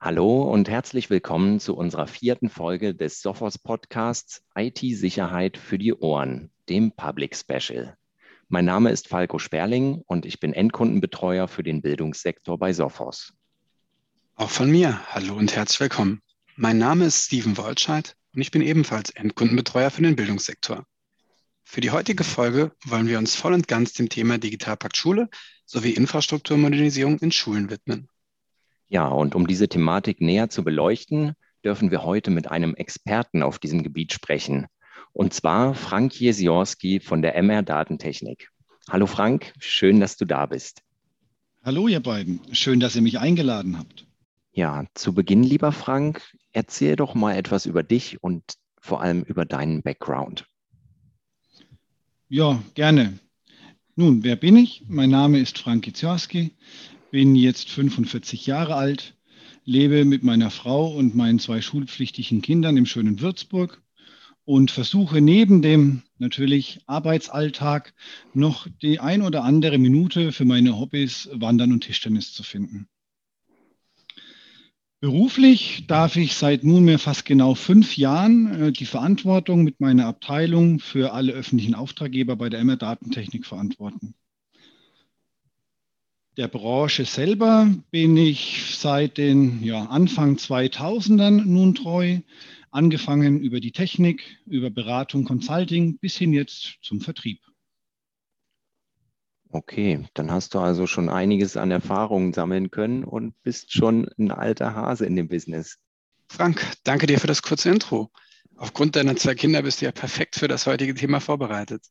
Hallo und herzlich willkommen zu unserer vierten Folge des Sophos Podcasts IT-Sicherheit für die Ohren, dem Public Special. Mein Name ist Falco Sperling und ich bin Endkundenbetreuer für den Bildungssektor bei Sophos. Auch von mir, hallo und herzlich willkommen. Mein Name ist Steven Wolscheid und ich bin ebenfalls Endkundenbetreuer für den Bildungssektor. Für die heutige Folge wollen wir uns voll und ganz dem Thema Digitalpakt Schule sowie Infrastrukturmodernisierung in Schulen widmen. Ja, und um diese Thematik näher zu beleuchten, dürfen wir heute mit einem Experten auf diesem Gebiet sprechen. Und zwar Frank Jesiorski von der MR Datentechnik. Hallo Frank, schön, dass du da bist. Hallo ihr beiden, schön, dass ihr mich eingeladen habt. Ja, zu Beginn, lieber Frank, erzähl doch mal etwas über dich und vor allem über deinen Background. Ja, gerne. Nun, wer bin ich? Mein Name ist Frank Jesiorski bin jetzt 45 Jahre alt, lebe mit meiner Frau und meinen zwei schulpflichtigen Kindern im schönen Würzburg und versuche neben dem natürlich Arbeitsalltag noch die ein oder andere Minute für meine Hobbys Wandern und Tischtennis zu finden. Beruflich darf ich seit nunmehr fast genau fünf Jahren äh, die Verantwortung mit meiner Abteilung für alle öffentlichen Auftraggeber bei der MR Datentechnik verantworten. Der Branche selber bin ich seit den ja, Anfang 2000ern nun treu, angefangen über die Technik, über Beratung, Consulting bis hin jetzt zum Vertrieb. Okay, dann hast du also schon einiges an Erfahrungen sammeln können und bist schon ein alter Hase in dem Business. Frank, danke dir für das kurze Intro. Aufgrund deiner zwei Kinder bist du ja perfekt für das heutige Thema vorbereitet.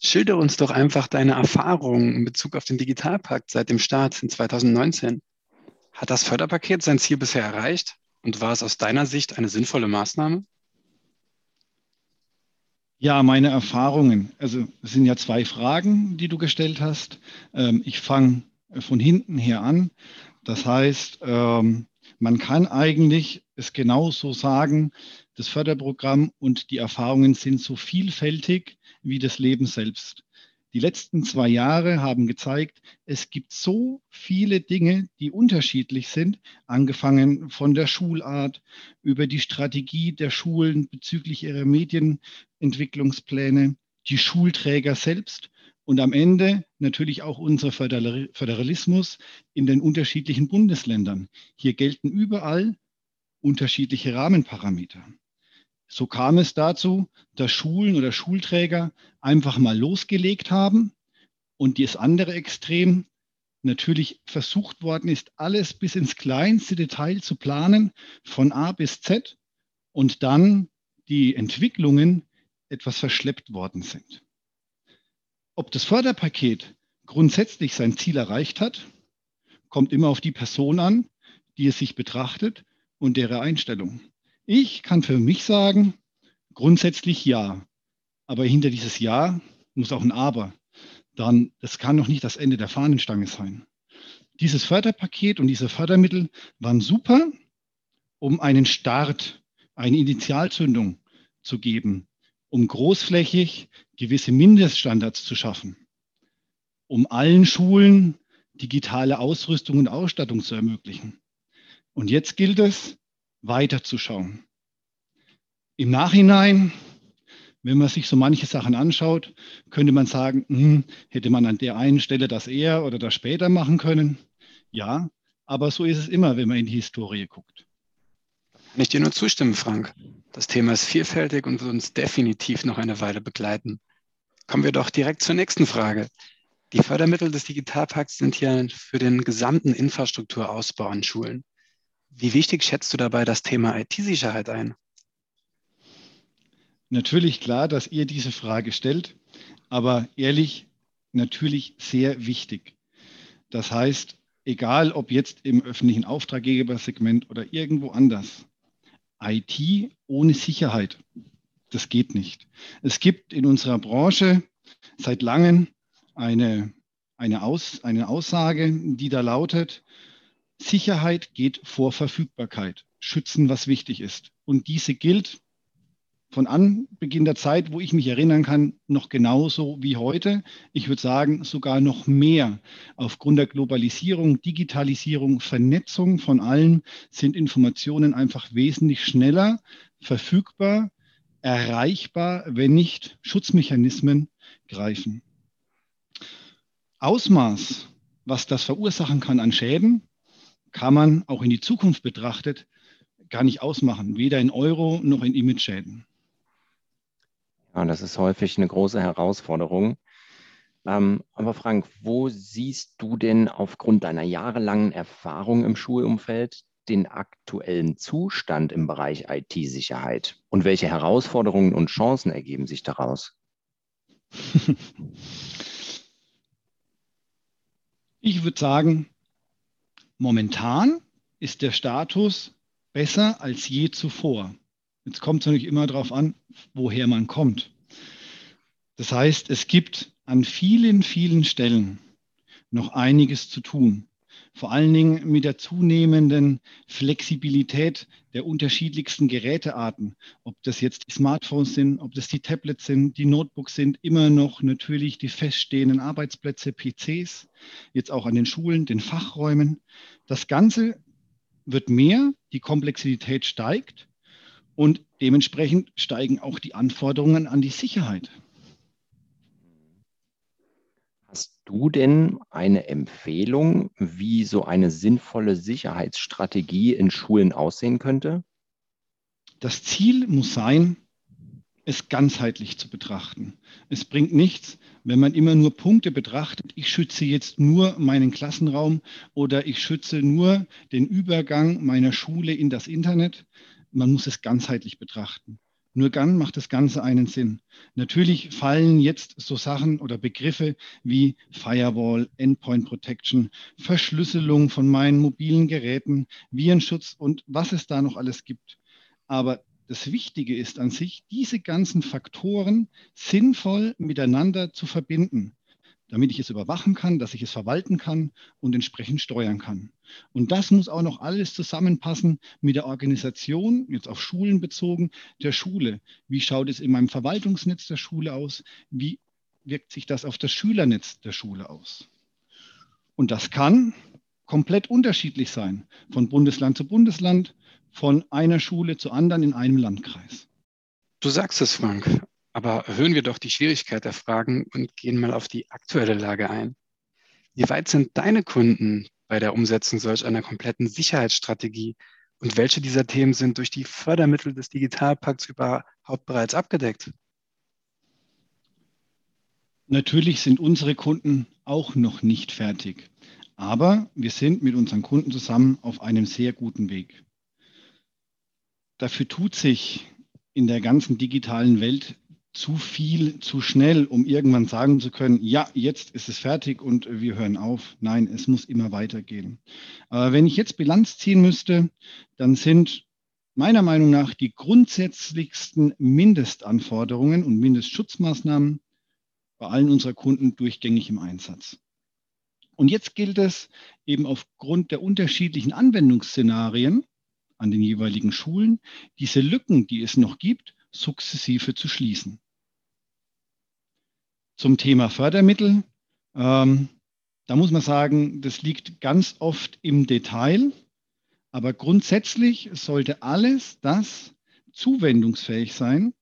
Schilder uns doch einfach deine Erfahrungen in Bezug auf den Digitalpakt seit dem Start in 2019. Hat das Förderpaket sein Ziel bisher erreicht und war es aus deiner Sicht eine sinnvolle Maßnahme? Ja, meine Erfahrungen. Also es sind ja zwei Fragen, die du gestellt hast. Ähm, ich fange von hinten her an. Das heißt, ähm, man kann eigentlich es genauso sagen, das Förderprogramm und die Erfahrungen sind so vielfältig wie das Leben selbst. Die letzten zwei Jahre haben gezeigt, es gibt so viele Dinge, die unterschiedlich sind, angefangen von der Schulart über die Strategie der Schulen bezüglich ihrer Medienentwicklungspläne, die Schulträger selbst und am Ende natürlich auch unser Föderalismus in den unterschiedlichen Bundesländern. Hier gelten überall unterschiedliche Rahmenparameter. So kam es dazu, dass Schulen oder Schulträger einfach mal losgelegt haben und das andere Extrem natürlich versucht worden ist, alles bis ins kleinste Detail zu planen, von A bis Z und dann die Entwicklungen etwas verschleppt worden sind. Ob das Förderpaket grundsätzlich sein Ziel erreicht hat, kommt immer auf die Person an, die es sich betrachtet und deren Einstellung. Ich kann für mich sagen, grundsätzlich ja. Aber hinter dieses Ja muss auch ein Aber. Dann, das kann noch nicht das Ende der Fahnenstange sein. Dieses Förderpaket und diese Fördermittel waren super, um einen Start, eine Initialzündung zu geben, um großflächig gewisse Mindeststandards zu schaffen, um allen Schulen digitale Ausrüstung und Ausstattung zu ermöglichen. Und jetzt gilt es, weiterzuschauen. Im Nachhinein, wenn man sich so manche Sachen anschaut, könnte man sagen, hm, hätte man an der einen Stelle das eher oder das später machen können. Ja, aber so ist es immer, wenn man in die Historie guckt. Kann ich dir nur zustimmen, Frank. Das Thema ist vielfältig und wird uns definitiv noch eine Weile begleiten. Kommen wir doch direkt zur nächsten Frage. Die Fördermittel des Digitalpakts sind ja für den gesamten Infrastrukturausbau an Schulen. Wie wichtig schätzt du dabei das Thema IT-Sicherheit ein? Natürlich klar, dass ihr diese Frage stellt, aber ehrlich, natürlich sehr wichtig. Das heißt, egal ob jetzt im öffentlichen Auftraggebersegment oder irgendwo anders, IT ohne Sicherheit, das geht nicht. Es gibt in unserer Branche seit langem eine, eine, Aus, eine Aussage, die da lautet, Sicherheit geht vor Verfügbarkeit. Schützen, was wichtig ist. Und diese gilt von Anbeginn der Zeit, wo ich mich erinnern kann, noch genauso wie heute. Ich würde sagen, sogar noch mehr. Aufgrund der Globalisierung, Digitalisierung, Vernetzung von allen sind Informationen einfach wesentlich schneller verfügbar, erreichbar, wenn nicht Schutzmechanismen greifen. Ausmaß, was das verursachen kann an Schäden, kann man auch in die Zukunft betrachtet gar nicht ausmachen, weder in Euro noch in Image-Schäden. Ja, das ist häufig eine große Herausforderung. Ähm, aber Frank, wo siehst du denn aufgrund deiner jahrelangen Erfahrung im Schulumfeld den aktuellen Zustand im Bereich IT-Sicherheit und welche Herausforderungen und Chancen ergeben sich daraus? Ich würde sagen, momentan ist der Status besser als je zuvor. Jetzt kommt es natürlich immer darauf an, woher man kommt. Das heißt, es gibt an vielen, vielen Stellen noch einiges zu tun. Vor allen Dingen mit der zunehmenden Flexibilität der unterschiedlichsten Gerätearten. Ob das jetzt die Smartphones sind, ob das die Tablets sind, die Notebooks sind, immer noch natürlich die feststehenden Arbeitsplätze, PCs, jetzt auch an den Schulen, den Fachräumen. Das Ganze wird mehr, die Komplexität steigt und dementsprechend steigen auch die Anforderungen an die Sicherheit. Hast du denn eine Empfehlung, wie so eine sinnvolle Sicherheitsstrategie in Schulen aussehen könnte? Das Ziel muss sein, es ganzheitlich zu betrachten. Es bringt nichts, wenn man immer nur Punkte betrachtet. Ich schütze jetzt nur meinen Klassenraum oder ich schütze nur den Übergang meiner Schule in das Internet man muss es ganzheitlich betrachten. Nur dann macht das Ganze einen Sinn. Natürlich fallen jetzt so Sachen oder Begriffe wie Firewall, Endpoint Protection, Verschlüsselung von meinen mobilen Geräten, Virenschutz und was es da noch alles gibt. Aber das Wichtige ist an sich, diese ganzen Faktoren sinnvoll miteinander zu verbinden damit ich es überwachen kann, dass ich es verwalten kann und entsprechend steuern kann. Und das muss auch noch alles zusammenpassen mit der Organisation, jetzt auf Schulen bezogen, der Schule. Wie schaut es in meinem Verwaltungsnetz der Schule aus? Wie wirkt sich das auf das Schülernetz der Schule aus? Und das kann komplett unterschiedlich sein, von Bundesland zu Bundesland, von einer Schule zu anderen in einem Landkreis. Du sagst es, Frank. Aber erhöhen wir doch die Schwierigkeit der Fragen und gehen mal auf die aktuelle Lage ein. Wie weit sind deine Kunden bei der Umsetzung solch einer kompletten Sicherheitsstrategie und welche dieser Themen sind durch die Fördermittel des Digitalpakts überhaupt bereits abgedeckt? Natürlich sind unsere Kunden auch noch nicht fertig, aber wir sind mit unseren Kunden zusammen auf einem sehr guten Weg. Dafür tut sich in der ganzen digitalen Welt zu viel, zu schnell, um irgendwann sagen zu können, ja, jetzt ist es fertig und wir hören auf. Nein, es muss immer weitergehen. Aber wenn ich jetzt Bilanz ziehen müsste, dann sind meiner Meinung nach die grundsätzlichsten Mindestanforderungen und Mindestschutzmaßnahmen bei allen unserer Kunden durchgängig im Einsatz. Und jetzt gilt es eben aufgrund der unterschiedlichen Anwendungsszenarien an den jeweiligen Schulen, diese Lücken, die es noch gibt, sukzessive zu schließen. Zum Thema Fördermittel. Ähm, da muss man sagen, das liegt ganz oft im Detail. Aber grundsätzlich sollte alles das zuwendungsfähig sein,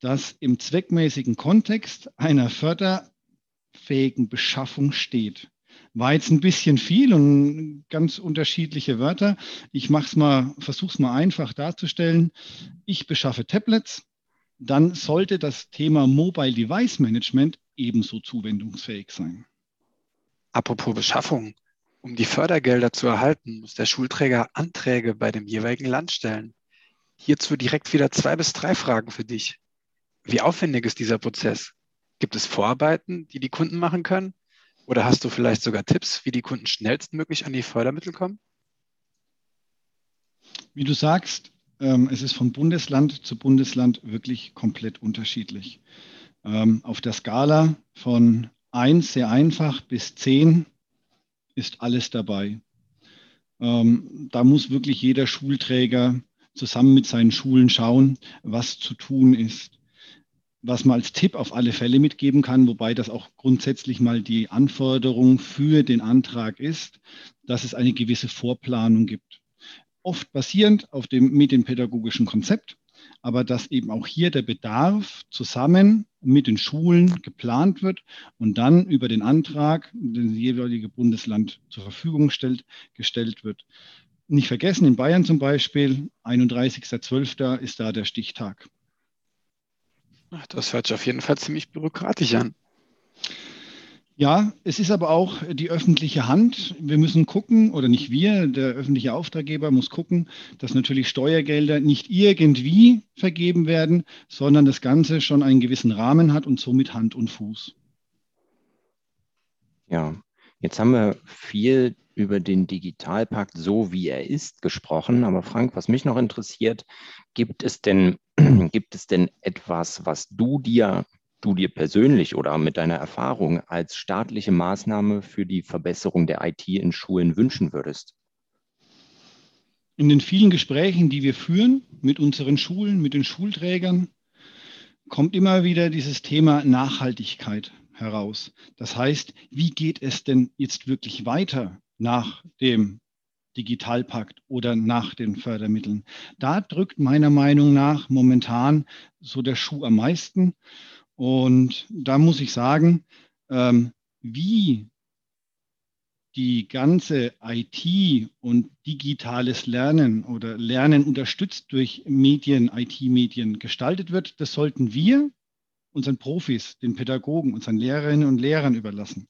das im zweckmäßigen Kontext einer förderfähigen Beschaffung steht. War jetzt ein bisschen viel und ganz unterschiedliche Wörter. Ich mache es mal, versuche es mal einfach darzustellen. Ich beschaffe Tablets, dann sollte das Thema Mobile Device Management ebenso zuwendungsfähig sein. Apropos Beschaffung. Um die Fördergelder zu erhalten, muss der Schulträger Anträge bei dem jeweiligen Land stellen. Hierzu direkt wieder zwei bis drei Fragen für dich. Wie aufwendig ist dieser Prozess? Gibt es Vorarbeiten, die die Kunden machen können? Oder hast du vielleicht sogar Tipps, wie die Kunden schnellstmöglich an die Fördermittel kommen? Wie du sagst, ähm, es ist von Bundesland zu Bundesland wirklich komplett unterschiedlich. Ähm, auf der Skala von 1 sehr einfach bis 10 ist alles dabei. Ähm, da muss wirklich jeder Schulträger zusammen mit seinen Schulen schauen, was zu tun ist. Was man als Tipp auf alle Fälle mitgeben kann, wobei das auch grundsätzlich mal die Anforderung für den Antrag ist, dass es eine gewisse Vorplanung gibt. Oft basierend auf dem medienpädagogischen Konzept, aber dass eben auch hier der Bedarf zusammen mit den Schulen geplant wird und dann über den Antrag, den das jeweilige Bundesland zur Verfügung stellt, gestellt wird. Nicht vergessen, in Bayern zum Beispiel, 31.12. ist da der Stichtag. Das hört sich auf jeden Fall ziemlich bürokratisch an. Ja, es ist aber auch die öffentliche Hand. Wir müssen gucken, oder nicht wir, der öffentliche Auftraggeber muss gucken, dass natürlich Steuergelder nicht irgendwie vergeben werden, sondern das Ganze schon einen gewissen Rahmen hat und somit Hand und Fuß. Ja, jetzt haben wir viel über den Digitalpakt so wie er ist gesprochen. Aber Frank, was mich noch interessiert, gibt es denn, gibt es denn etwas, was du dir du dir persönlich oder mit deiner Erfahrung als staatliche Maßnahme für die Verbesserung der IT in Schulen wünschen würdest? In den vielen Gesprächen, die wir führen mit unseren Schulen, mit den Schulträgern, kommt immer wieder dieses Thema Nachhaltigkeit heraus. Das heißt, wie geht es denn jetzt wirklich weiter nach dem Digitalpakt oder nach den Fördermitteln? Da drückt meiner Meinung nach momentan so der Schuh am meisten. Und da muss ich sagen, ähm, wie die ganze IT und digitales Lernen oder Lernen unterstützt durch Medien, IT-Medien gestaltet wird, das sollten wir unseren Profis, den Pädagogen, unseren Lehrerinnen und Lehrern überlassen,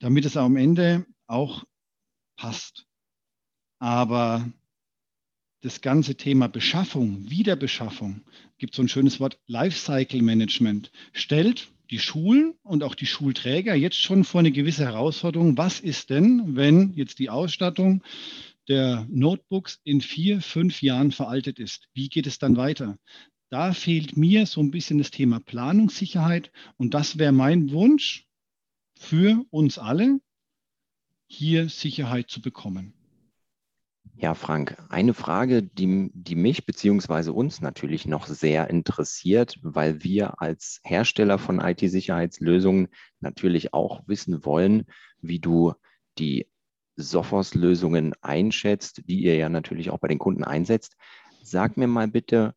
damit es am Ende auch passt. Aber das ganze Thema Beschaffung, Wiederbeschaffung, gibt so ein schönes Wort Lifecycle Management, stellt die Schulen und auch die Schulträger jetzt schon vor eine gewisse Herausforderung. Was ist denn, wenn jetzt die Ausstattung der Notebooks in vier, fünf Jahren veraltet ist? Wie geht es dann weiter? Da fehlt mir so ein bisschen das Thema Planungssicherheit und das wäre mein Wunsch für uns alle, hier Sicherheit zu bekommen. Ja, Frank, eine Frage, die, die mich bzw. uns natürlich noch sehr interessiert, weil wir als Hersteller von IT-Sicherheitslösungen natürlich auch wissen wollen, wie du die Sophos-Lösungen einschätzt, die ihr ja natürlich auch bei den Kunden einsetzt. Sag mir mal bitte,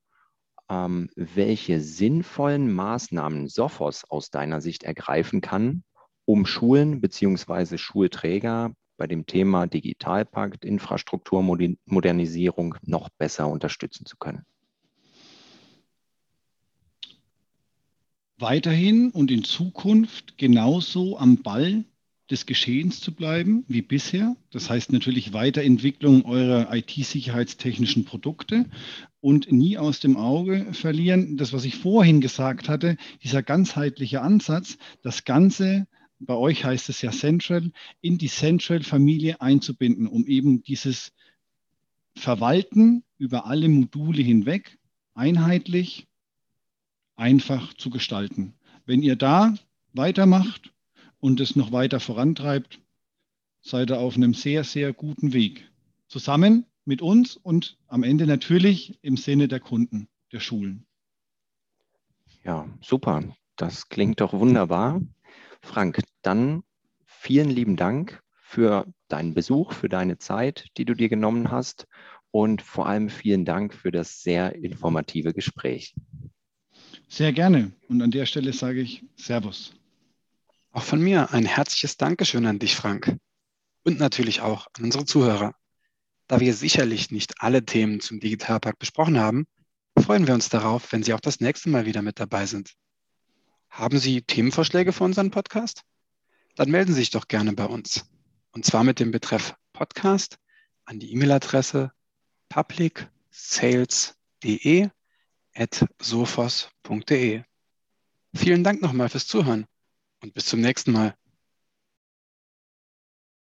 ähm, welche sinnvollen Maßnahmen Sophos aus deiner Sicht ergreifen kann, um Schulen bzw. Schulträger bei dem Thema Digitalpakt, Infrastrukturmodernisierung noch besser unterstützen zu können? Weiterhin und in Zukunft genauso am Ball des Geschehens zu bleiben wie bisher. Das heißt natürlich Weiterentwicklung eurer IT-sicherheitstechnischen Produkte und nie aus dem Auge verlieren, das, was ich vorhin gesagt hatte, dieser ganzheitliche Ansatz, das Ganze bei euch heißt es ja Central, in die Central-Familie einzubinden, um eben dieses Verwalten über alle Module hinweg einheitlich, einfach zu gestalten. Wenn ihr da weitermacht und es noch weiter vorantreibt, seid ihr auf einem sehr, sehr guten Weg. Zusammen mit uns und am Ende natürlich im Sinne der Kunden, der Schulen. Ja, super. Das klingt doch wunderbar. Frank, dann vielen lieben Dank für deinen Besuch, für deine Zeit, die du dir genommen hast und vor allem vielen Dank für das sehr informative Gespräch. Sehr gerne. Und an der Stelle sage ich Servus. Auch von mir ein herzliches Dankeschön an dich, Frank. Und natürlich auch an unsere Zuhörer. Da wir sicherlich nicht alle Themen zum Digitalpakt besprochen haben, freuen wir uns darauf, wenn Sie auch das nächste Mal wieder mit dabei sind. Haben Sie Themenvorschläge für unseren Podcast? Dann melden Sie sich doch gerne bei uns. Und zwar mit dem Betreff Podcast an die E-Mail-Adresse publicsales.de at sophos.de. Vielen Dank nochmal fürs Zuhören und bis zum nächsten Mal.